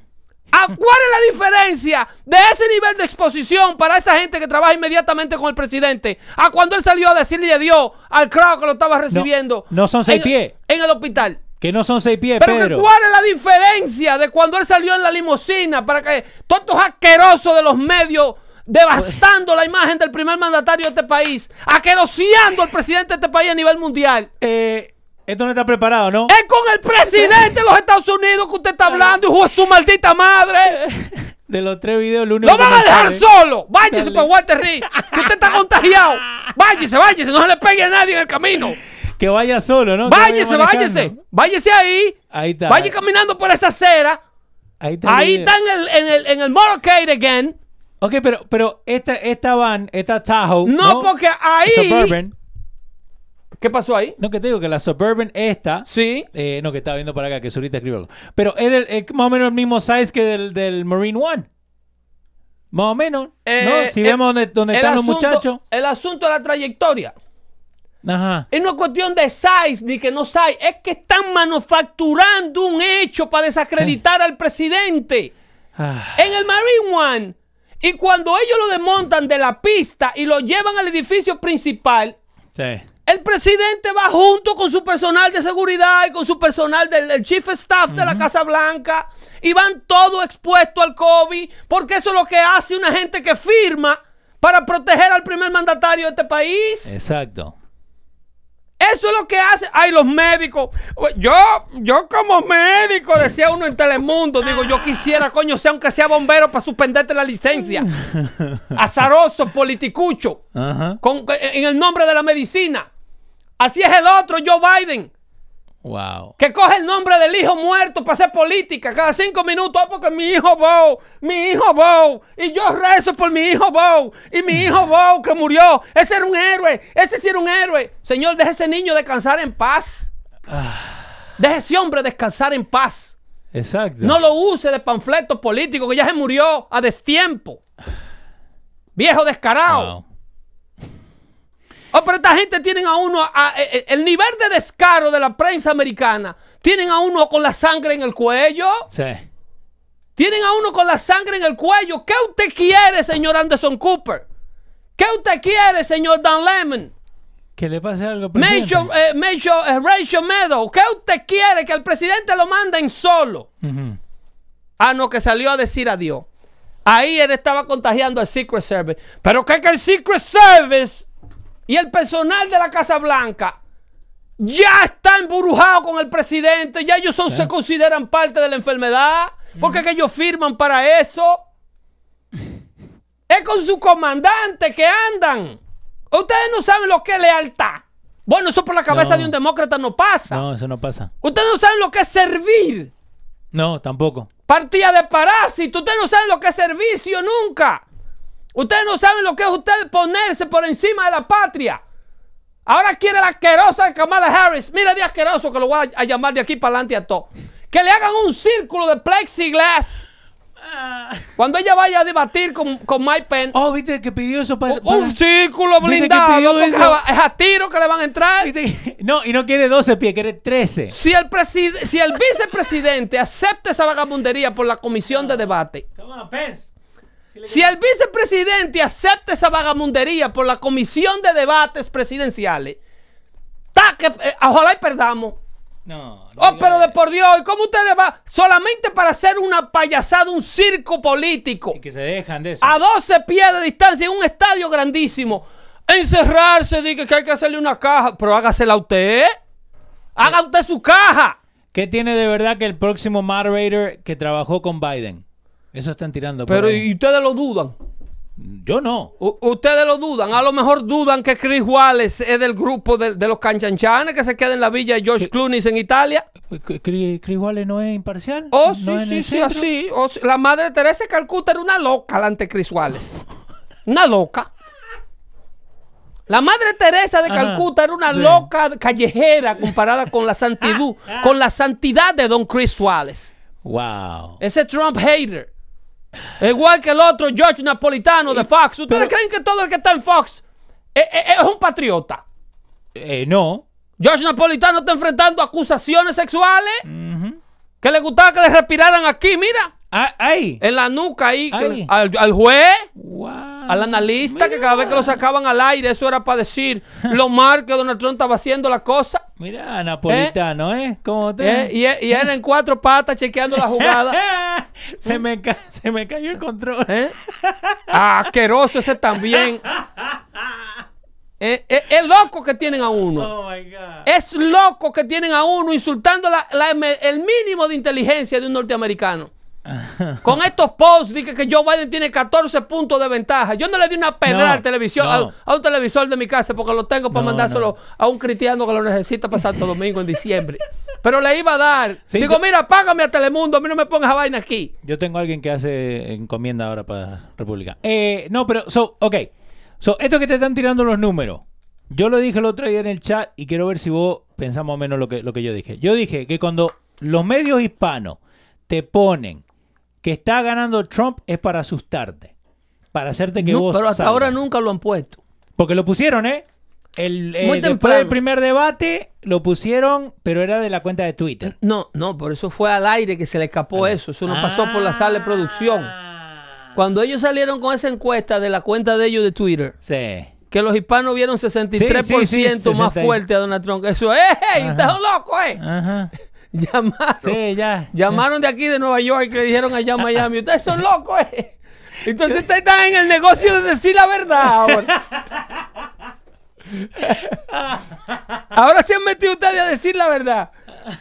¿A ¿Cuál es la diferencia de ese nivel de exposición para esa gente que trabaja inmediatamente con el presidente a cuando él salió a decirle adiós al crowd que lo estaba recibiendo? no son seis en- pies. En el hospital. Que no son seis pies, Pero que Pedro. ¿cuál es la diferencia de cuando él salió en la limusina para que todos estos asquerosos de los medios devastando la imagen del primer mandatario de este país, aqueroseando al presidente de este país a nivel mundial? Eh, esto no está preparado, ¿no? Es con el presidente de los Estados Unidos que usted está hablando, hijo de su maldita madre. [laughs] De los tres videos, el único Lo van a dejar solo. Váyase para Walter Reed. Que usted está contagiado. Váyase, váyase. No se le pegue a nadie en el camino. Que vaya solo, ¿no? Váyase, váyase. Váyase ahí. Ahí está. Vaya caminando por esa acera. Ahí está. Ahí está en el, en el, en el motorcade again. Ok, pero, pero esta, esta van, esta Tahoe. No, porque ahí. Suburban. ¿Qué pasó ahí? No, que te digo que la Suburban esta. Sí. eh, no, que estaba viendo para acá, que ahorita escribo. Pero es, del- es más o menos el mismo size que del, del Marine One. Más o menos. Eh, ¿No? Si vemos el están los asunto- muchachos. El asunto de la trayectoria. Ajá. Es es cuestión de size ni que no size. Es que están manufacturando un hecho para desacreditar al presidente. Ah, En el Marine One. Y cuando ellos lo desmontan de la pista y lo llevan al edificio principal, sí. El presidente va junto con su personal de seguridad y con su personal del, del Chief Staff de la Casa Blanca y van todos expuestos al COVID porque eso es lo que hace una gente que firma para proteger al primer mandatario de este país. Exacto. Eso es lo que hace. Ay, los médicos. Yo, yo como médico, decía uno en Telemundo, digo, yo quisiera, coño, sea aunque sea bombero para suspenderte la licencia. [laughs] Azaroso, politicucho, con, en el nombre de la medicina. Así es el otro, Joe Biden, Wow. que coge el nombre del hijo muerto para hacer política cada cinco minutos, "Ah, porque mi hijo Bo, mi hijo Bo, y yo rezo por mi hijo Bo, y mi hijo [laughs] Bo que murió, ese era un héroe, ese sí era un héroe. Señor, deje ese niño descansar en paz. Deje ese hombre descansar en paz. Exacto. No lo use de panfleto político que ya se murió a destiempo. Viejo descarado. Wow. Oh, pero esta gente tienen a uno, a- a- e- el nivel de descaro de la prensa americana, tienen a uno con la sangre en el cuello, Sí. tienen a uno con la sangre en el cuello. ¿Qué usted quiere, señor Anderson Cooper? ¿Qué usted quiere, señor Dan Lemon? Que le pase algo al presidente. Major, eh, Major eh, Rachel Meadow, ¿qué usted quiere? Que el presidente lo manden solo. Ujú. Ah, no, que salió a decir adiós. Ahí él estaba contagiando al Secret Service. Pero que, que el Secret Service y el personal de la Casa Blanca ya está embrujado con el presidente. Ya ellos son- se consideran parte de la enfermedad. Porque que ellos firman para eso. Es con su comandante que andan. Ustedes no saben lo que es lealtad. Bueno, eso por la cabeza No. de un demócrata no pasa. No, eso no pasa. Ustedes no saben lo que es servir. No, tampoco. Partida de parásito. Ustedes no saben lo que es servicio nunca. Ustedes no saben lo que es usted ponerse por encima de la patria. Ahora quiere la asquerosa de Kamala Harris. Mira de asqueroso que lo voy a, a llamar de aquí para adelante a todo. Que le hagan un círculo de plexiglass. Cuando ella vaya a debatir con, con Mike Pence. Oh, viste que pidió eso para. un- un círculo ¿Viste que blindado. es a tiro que le van a entrar. No, y no quiere 12 pies, quiere 13. Si el, si el vicepresidente acepta esa vagabundería por la comisión de debate. Come on, Pence. Si el vicepresidente acepta esa vagamundería por la comisión de debates presidenciales, ta que, eh, ojalá y perdamos. No. no Oh, pero de por Dios, ¿y ¿cómo usted le va? Solamente para hacer una payasada, un circo político, Y que se dejan de eso. a 12 pies de distancia en un estadio grandísimo, encerrarse, diga que hay que hacerle una caja, pero hágasela usted. Haga usted su caja. ¿Qué tiene de verdad que el próximo moderator que trabajó con Biden? Eso están tirando. Pero y ustedes lo dudan. Yo no. U- ustedes lo dudan. A lo mejor dudan que Chris Wallace es del grupo de, de los canchanchanes que se queda en la villa de George Clooney en Italia. ¿Chris Chris Wallace no es imparcial? Oh, ¿No sí, sí, sí, centro? así. Oh, sí. La madre Teresa de Calcuta era una loca delante de Chris Wallace. Una loca. La madre Teresa de Ajá, Calcuta era una sí. loca callejera comparada con la santidad, [laughs] con la santidad de Don Chris Wallace. Wow. Ese Trump hater. Igual que el otro George Napolitano de Fox. ¿Ustedes pero- creen que todo el que está en Fox es, es- es un patriota? Eh, no. George Napolitano está enfrentando acusaciones sexuales que le gustaba que le respiraran aquí, mira, Ah, ahí. en la nuca ahí, al, al juez. Al analista, que cada vez que lo sacaban al aire, eso era para decir lo mal que Donald Trump estaba haciendo la cosa. Mira, napolitano, ¿eh? ¿Cómo te? ¿eh? Y, y era en cuatro patas chequeando la jugada. [laughs] se, me ca- se me cayó el control. ¿Eh? Asqueroso ese también. [laughs] Eh, eh, es loco que tienen a uno. Oh my God. Es loco que tienen a uno insultando la- la- el mínimo de inteligencia de un norteamericano. [laughs] Con estos posts de que, que Joe Biden tiene 14 puntos de ventaja. Yo no le di una pedra No, al televisor, no. a, a un televisor de mi casa porque lo tengo para No, mandárselo a un cristiano que lo necesita para Santo Domingo en diciembre. Pero le iba a dar. Sí, Digo, yo- mira, págame a Telemundo, a mí no me pongas a vaina aquí. Yo tengo a alguien que hace encomienda ahora para República. Eh, no, pero, so, ok. So, esto que te están tirando los números. Yo lo dije el otro día en el chat y quiero ver si vos pensás más o menos lo que, lo que yo dije. Yo dije que cuando los medios hispanos te ponen que está ganando Trump es para asustarte. Para hacerte que No, vos pero hasta salgas. ahora nunca lo han puesto. Porque lo pusieron, ¿eh? El, eh, Muy después del primer debate lo pusieron, pero era de la cuenta de Twitter. No, no, por eso fue al aire que se le escapó eso. Eso no pasó por la sala de producción. Ah. Cuando ellos salieron con esa encuesta de la cuenta de ellos de Twitter, Sí. que los hispanos vieron 63% Sí, más 60. fuerte a Donald Trump. Eso, ¡eh! ¡Estás loco, eh! Ajá. [laughs] Llamaron. Sí, ya. Llamaron de aquí de Nueva York y le dijeron allá a [laughs] Miami, ustedes son locos, eh. Entonces ustedes están en el negocio de decir la verdad ahora. [laughs] ahora se han metido ustedes a decir la verdad.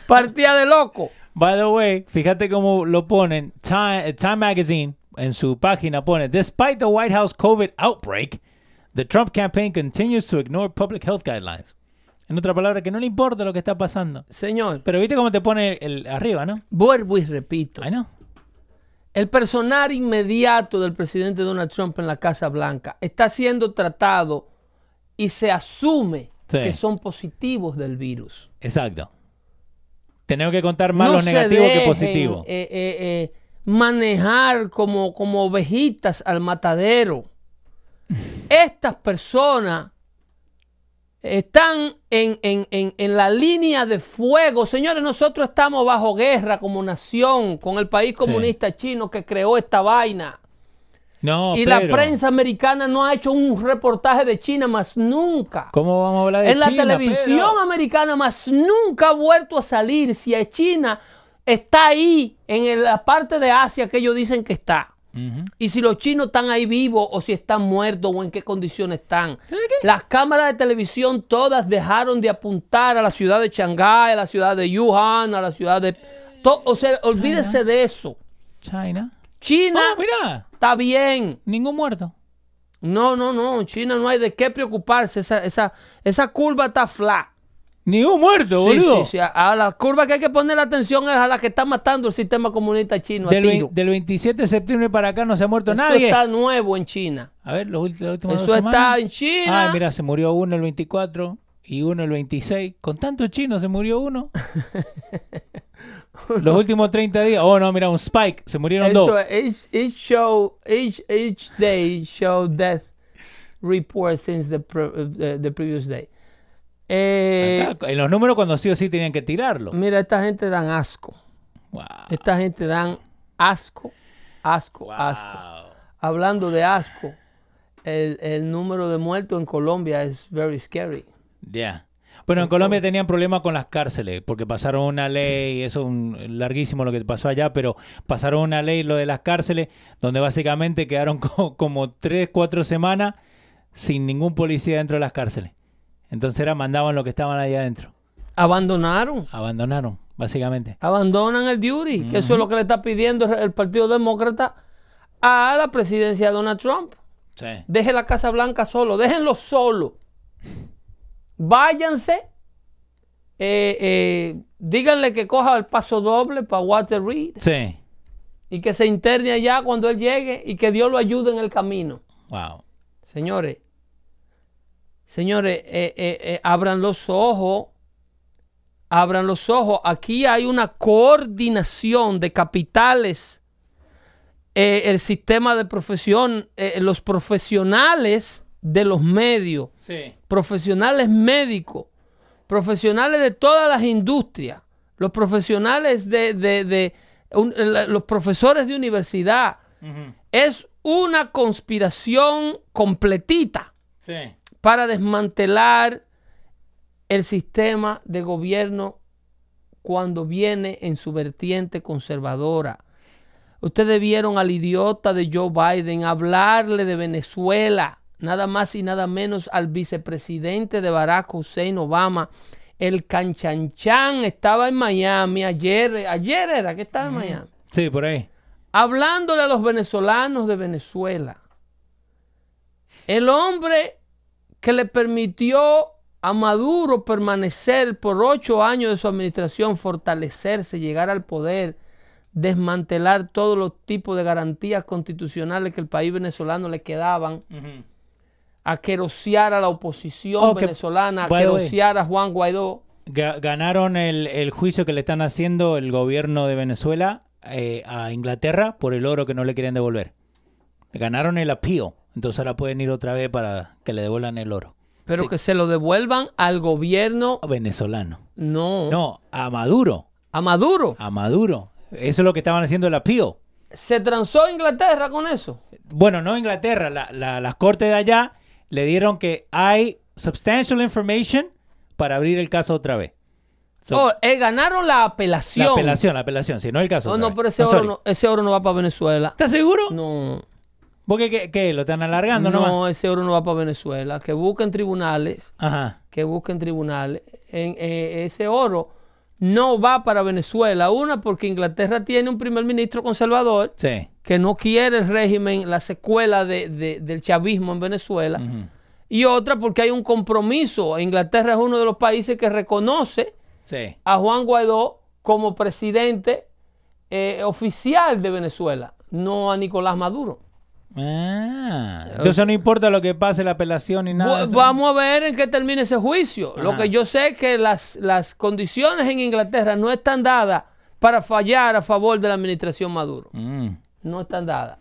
Partida de loco. By the way, fíjate cómo lo ponen. Time, Time Magazine en su página pone, Despite the White House COVID outbreak, the Trump campaign continues to ignore public health guidelines. En otra palabra, que no le importa lo que está pasando. Señor, Pero viste cómo te pone el arriba, ¿no? vuelvo y repito. I know. El personal inmediato del presidente Donald Trump en la Casa Blanca está siendo tratado y se asume Sí. que son positivos del virus. Exacto. Tenemos que contar más No lo se negativo que dejen, positivo. eh, eh, eh, manejar como, como ovejitas al matadero. [laughs] Estas personas están en, en- en- en la línea de fuego. Señores, nosotros estamos bajo guerra como nación con el país comunista chino que creó esta vaina. no, y la prensa americana no ha hecho un reportaje de China más nunca. ¿Cómo vamos a hablar de En la China, televisión Pedro? americana más nunca ha vuelto a salir si China está ahí en la parte de Asia que ellos dicen que está. Y si los chinos están ahí vivos o si están muertos o en qué condiciones están. Las cámaras de televisión todas dejaron de apuntar a la ciudad de Shanghái, a la ciudad de Wuhan, a la ciudad de... o sea, olvídese de eso. China. China Ah, mira. está bien. Ningún muerto. No, no, no. China no hay de qué preocuparse. Esa, esa, esa curva está flat. Ni un muerto, Sí, boludo. sí, sí. A, a la curva que hay que poner la atención es a la que está matando el sistema comunista chino. a Del, tiro. del 27 de septiembre para acá no se ha muerto Eso nadie. está nuevo en China. A ver, los las dos Eso está semanas. en China. Ay, mira, se murió uno el 24 y uno el 26. Con tantos chinos se murió uno. [laughs] Los últimos 30 días. Oh, no, mira, un spike. Se murieron Eso dos. each, each show, each, each day show death report since the, pre- uh, the previous day. Eh, Acá, en los números cuando sí o sí tenían que tirarlo. mira, esta gente dan asco. Wow. Esta gente dan asco, asco, Wow. asco. Hablando de asco, el, el número de muertos en Colombia es very scary. Ya. Bueno, en Colombia tenían problemas con las cárceles, porque pasaron una ley, eso es un- larguísimo lo que pasó allá, pero pasaron una ley, lo de las cárceles, donde básicamente quedaron [laughs] co- como tres, cuatro semanas sin ningún policía dentro de las cárceles. Entonces era, mandaban lo que estaban ahí adentro. Abandonaron. Abandonaron, básicamente. abandonan el duty, que eso es lo que le está pidiendo el el Partido Demócrata a la presidencia de Donald Trump. Sí. Deje la Casa Blanca solo, déjenlo solo. Váyanse. eh, eh, díganle que coja el paso doble para Walter Reed Sí. y que se interne allá cuando él llegue y que Dios lo ayude en el camino. Wow. Señores, señores, eh, eh, eh, abran los ojos. Abran los ojos. Aquí hay una coordinación de capitales. El sistema de profesión, los profesionales de los medios, Sí. profesionales médicos, profesionales de todas las industrias, los profesionales de, de- de- un- la- los profesores de universidad. Es una conspiración completita Sí. Para desmantelar el sistema de gobierno cuando viene en su vertiente conservadora. Ustedes vieron al idiota de Joe Biden hablarle de Venezuela, nada más y nada menos al vicepresidente de Barack Hussein Obama. El canchanchan estaba en Miami ayer, ayer era que estaba en Miami Sí, por ahí. hablándole a los venezolanos de Venezuela. El hombre que le permitió a Maduro permanecer por ocho años de su administración, fortalecerse, llegar al poder, desmantelar todos los tipos de garantías constitucionales que el país venezolano le quedaban, aquerosear a la oposición Oh, que- venezolana, aquerosear a Juan Guaidó. Ga- ganaron el, el juicio que le están haciendo el gobierno de Venezuela eh, a Inglaterra por el oro que no le querían devolver. Ganaron el appeal. Entonces ahora pueden ir otra vez para que le devuelvan el oro. Pero Sí. que se lo devuelvan al gobierno, venezolano. no, No, a Maduro. a Maduro. A Maduro. Eso es lo que estaban haciendo el appeal. ¿Se transó Inglaterra con eso? Bueno, no Inglaterra, la- la- las cortes de allá le dieron que hay substantial information para abrir el caso otra vez. So, Oh, eh, ganaron la apelación. la apelación, la apelación, si no el caso. No, otra no, vez. pero ese, oro no, ese oro no va para Venezuela. ¿Estás seguro? No, Porque ¿qué, qué? ¿Lo están alargando no, nomás? ese oro no va para Venezuela. Que busquen tribunales, Ajá. que busquen tribunales. En, eh, ese oro no va para Venezuela. Una, porque Inglaterra tiene un primer ministro conservador Sí. que no quiere el régimen, la secuela de- de- del chavismo en Venezuela. Y otra, porque hay un compromiso. Inglaterra es uno de los países que reconoce Sí. a Juan Guaidó como presidente eh, oficial de Venezuela, no a Nicolás Maduro. Ah, entonces no importa lo que pase la apelación ni nada. Vamos a ver en qué termina ese juicio. Lo que yo sé es que las, las condiciones en Inglaterra no están dadas para fallar a favor de la administración Maduro. Mm, No están dadas.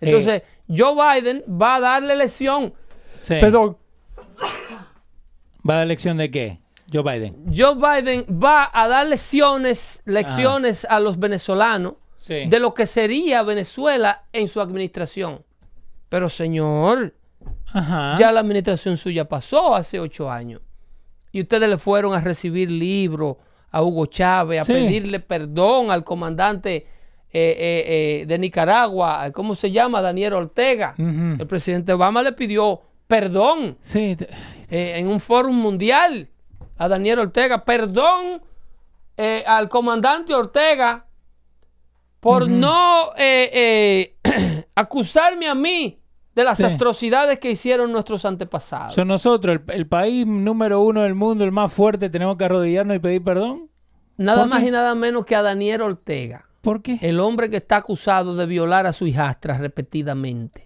Entonces, Joe Biden va a darle lección. sí. Perdón. ¿Va a dar lección de qué? Joe Biden. Joe Biden va a dar lecciones, lecciones a los venezolanos Sí. de lo que sería Venezuela en su administración. Pero señor, Ajá. ya la administración suya pasó hace ocho años. Y ustedes le fueron a recibir libros a Hugo Chávez, a Sí. pedirle perdón al comandante eh, eh, eh, de Nicaragua, ¿cómo se llama? Daniel Ortega. El presidente Obama le pidió perdón Sí. en un foro mundial a Daniel Ortega. Perdón al comandante Ortega por no [clears throat] acusarme a mí de las Sí. atrocidades que hicieron nuestros antepasados. Son nosotros, el, el país número uno del mundo, el más fuerte, tenemos que arrodillarnos y pedir perdón. nada ¿por más qué? y nada menos que a Daniel Ortega, ¿Por qué? el hombre que está acusado de violar a su hijastra repetidamente.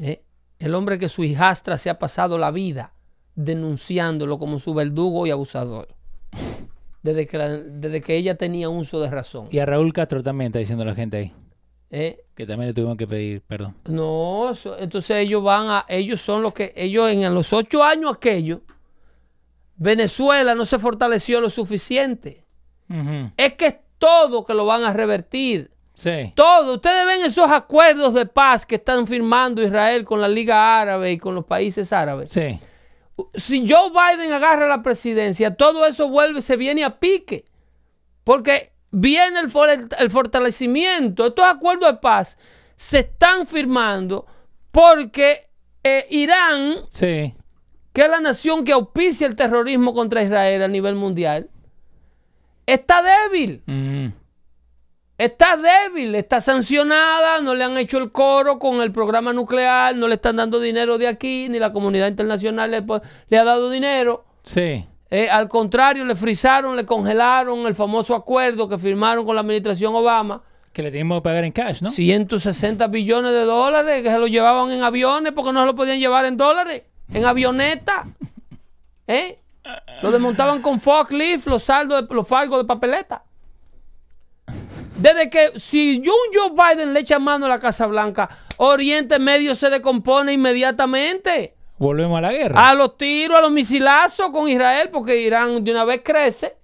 Eh, El hombre que su hijastra se ha pasado la vida denunciándolo como su verdugo y abusador. Desde que, la- desde que ella tenía uso de razón. Y a Raúl Castro también está diciendo la gente ahí. Eh, Que también le tuvimos que pedir perdón. No, eso- entonces ellos van a, ellos son los que, ellos en los ocho años aquellos, Venezuela no se fortaleció lo suficiente. Es que es todo que lo van a revertir. Sí. Todo. Ustedes ven esos acuerdos de paz que están firmando Israel con la Liga Árabe y con los países árabes. Sí. Si Joe Biden agarra la presidencia, todo eso vuelve, se viene a pique. Porque viene el, for- el fortalecimiento. Estos acuerdos de paz se están firmando porque eh, Irán, Sí. que es la nación que auspicia el terrorismo contra Israel a nivel mundial, está débil. Ujú. Está débil, está sancionada, no le han hecho el coro con el programa nuclear, no le están dando dinero de aquí, ni la comunidad internacional le, le ha dado dinero. Sí. Eh, al contrario, le frizaron, le congelaron el famoso acuerdo que firmaron con la administración Obama. Que le tenemos que pagar en cash, ¿no? 160 billones de dólares que se lo llevaban en aviones porque no se lo podían llevar en dólares, en avioneta. [laughs] ¿Eh? Lo desmontaban con forklift, los saldos, de- los fargos de papeleta. Desde que si Joe Biden le echa mano a la Casa Blanca, Oriente Medio se descompone inmediatamente. Volvemos a la guerra. A los tiros, a los misilazos con Israel, porque Irán de una vez crece.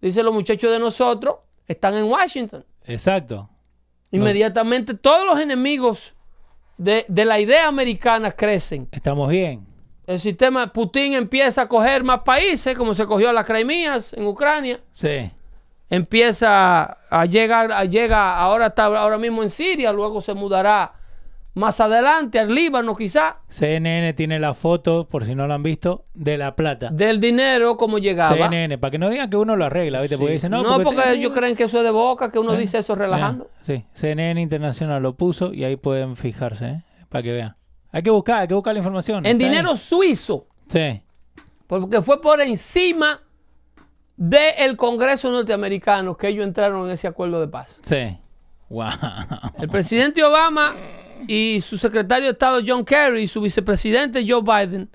Dicen los muchachos de nosotros, están en Washington. Exacto. Inmediatamente todos los enemigos de, de la idea americana crecen. Estamos bien. El sistema, Putin empieza a coger más países, como se cogió a las Crimías en Ucrania. Sí. Empieza a llegar, a llega, ahora está ahora mismo en Siria, luego se mudará más adelante al Líbano quizá. CNN tiene la foto, por si no lo han visto, de la plata. Del dinero como llegaba. CNN, para que no digan que uno lo arregla, ¿viste? Porque dicen, no, no, porque, te- ellos creen que eso es de boca, que uno Eh, dice eso relajando. eh, sí, CNN Internacional lo puso y ahí pueden fijarse, ¿eh? Para que vean. Hay que buscar, hay que buscar la información. En ahí. dinero suizo. Sí. Porque fue por encima del Congreso norteamericano que ellos entraron en ese acuerdo de paz. Sí. [laughs] Wow. El presidente Obama y su secretario de Estado John Kerry y su vicepresidente Joe Biden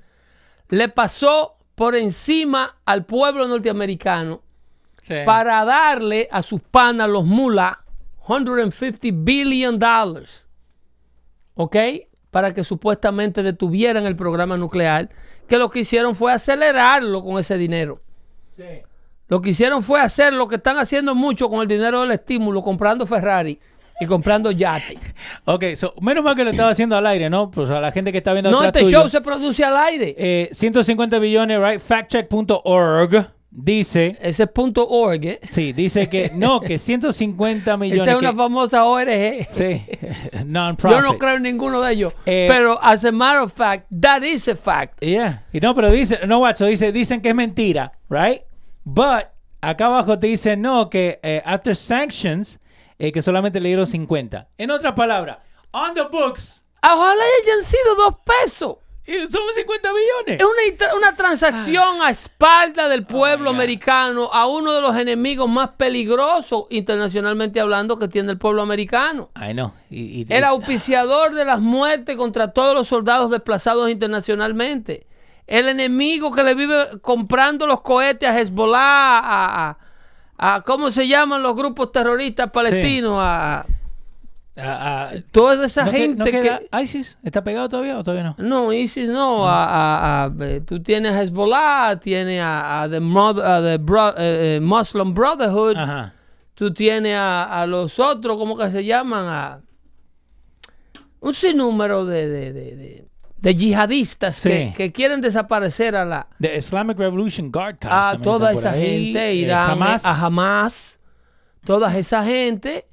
le pasó por encima al pueblo norteamericano Sí. para darle a sus panas los mulas 150 billion dollars. ¿Ok? para que supuestamente detuvieran el programa nuclear, que lo que hicieron fue acelerarlo con ese dinero. Lo que hicieron fue hacer lo que están haciendo mucho con el dinero del estímulo, comprando Ferrari y comprando yate. Ok, so, menos mal que lo estaba haciendo al aire, ¿no? Pues a la gente que está viendo No, este tuyo, show se produce al aire. eh, 150 billones, right? Factcheck.org dice, Ese es punto .org, ¿eh? sí, dice que [laughs] no, que 150 millones. Esa es una que- famosa ORG. sí, [laughs] non-profit. Yo no creo en ninguno de ellos. Eh, pero as a matter of fact, that is a fact. Yeah. Y no, pero dice, no, guacho, dice, dicen que es mentira, right? But acá abajo te dice no, que eh, after sanctions, eh, que solamente le dieron 50. En otras palabras, on the books, Ojalá hayan sido dos pesos. y son 50 billones. Es una, una transacción a espalda del pueblo Ah. my God. americano a uno de los enemigos más peligrosos internacionalmente hablando que tiene el pueblo americano. Ay, no. El auspiciador de las muertes contra todos los soldados desplazados internacionalmente. El enemigo que le vive comprando los cohetes a Hezbollah, a, a- a- ¿cómo se llaman los grupos terroristas palestinos? A, ah, ah, toda esa ¿no que- gente no que... queda ISIS? ¿Está pegado todavía o todavía no? No, ISIS no. A, a- a- eh, tú tienes a Hezbollah, tienes a, a the, Mother- a the Bro- eh, eh, Muslim Brotherhood, Ajá. tú tienes a, a los otros, ¿cómo que se llaman? A un sinnúmero de, de, de, de- de yihadistas Sí. que, que quieren desaparecer a la The Islamic Revolution Guard a toda esa ahí, gente, eh, Irán, Hamas. a Hamas, toda esa gente,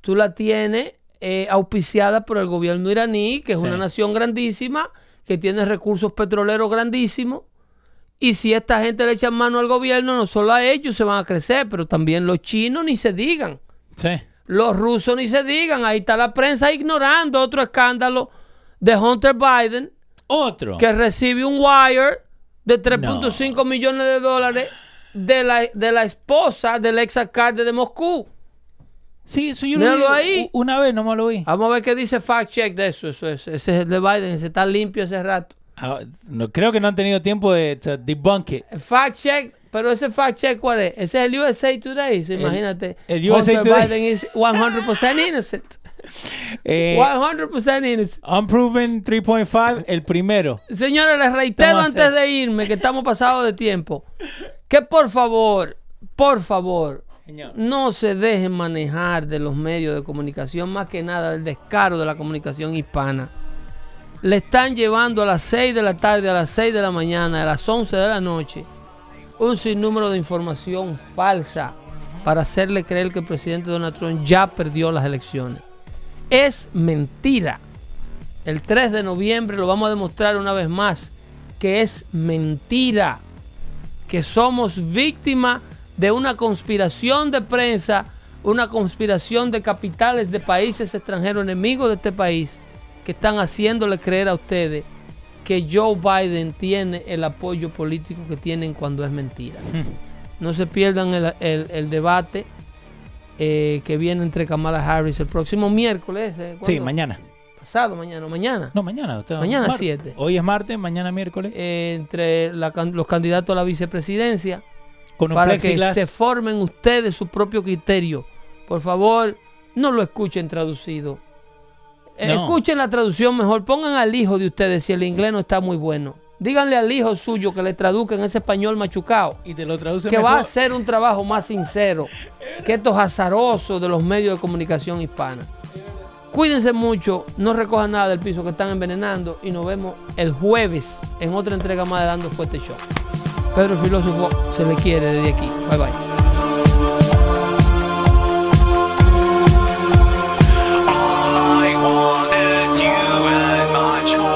tú la tienes eh, auspiciada por el gobierno iraní, que es Sí. una nación grandísima, que tiene recursos petroleros grandísimos. Y si esta gente le echan mano al gobierno, no solo a ellos se van a crecer, pero también los chinos ni se digan. Sí. Los rusos ni se digan. Ahí está la prensa ignorando otro escándalo de Hunter Biden, Otro. que recibe un wire de 3.5 millones de dólares de la, de la esposa del ex alcalde de Moscú. Sí, eso yo Míralo lo vi ahí. una vez, no me lo vi. Vamos a ver qué dice fact check de eso. eso, es- ese es el de Biden, ese está limpio hace rato. Ah, no, creo que no han tenido tiempo de debunk it. Fact check, pero ese fact check, ¿cuál es? Ese es el USA Today. so imagínate. el USA Hunter Today. Biden is 100% innocent. [laughs] Eh, 100% innocent. Unproven 3.5, el primero. Señores, les reitero Estamos antes de irme que estamos pasados de tiempo. Que por favor, por favor, Señor. no se dejen manejar de los medios de comunicación, más que nada del descaro de la comunicación hispana. Le están llevando a las 6 de la tarde, a las 6 de la mañana, a las 11 de la noche, un sinnúmero de información falsa para hacerle creer que el presidente Donald Trump ya perdió las elecciones. Es mentira. El 3 de noviembre lo vamos a demostrar una vez más que es mentira, que somos víctimas de una conspiración de prensa, una conspiración de capitales de países extranjeros enemigos de este país que están haciéndole creer a ustedes que Joe Biden tiene el apoyo político que tienen cuando es mentira. No se pierdan el, el- el debate eh, que viene entre Kamala Harris el próximo miércoles. eh, Sí, mañana. Pasado mañana, mañana. No, mañana. usted- Mañana mar- siete. Hoy es martes, mañana miércoles. Eh, entre la los candidatos a la vicepresidencia con un para plexiglas. que se formen ustedes su propio criterio. Por favor, no lo escuchen traducido. Eh, No. Escuchen la traducción mejor. Pongan al hijo de ustedes si el inglés no está muy bueno. Díganle al hijo suyo que le traduzca en ese español machucado. y te lo traduce Que mejor. va a hacer un trabajo más sincero que estos azarosos de los medios de comunicación hispana. Cuídense mucho, no recojan nada del piso que están envenenando y nos vemos el jueves en otra entrega más de Dando Fuerte Show. Pedro el Filósofo se le quiere desde aquí. Bye bye. All I want is you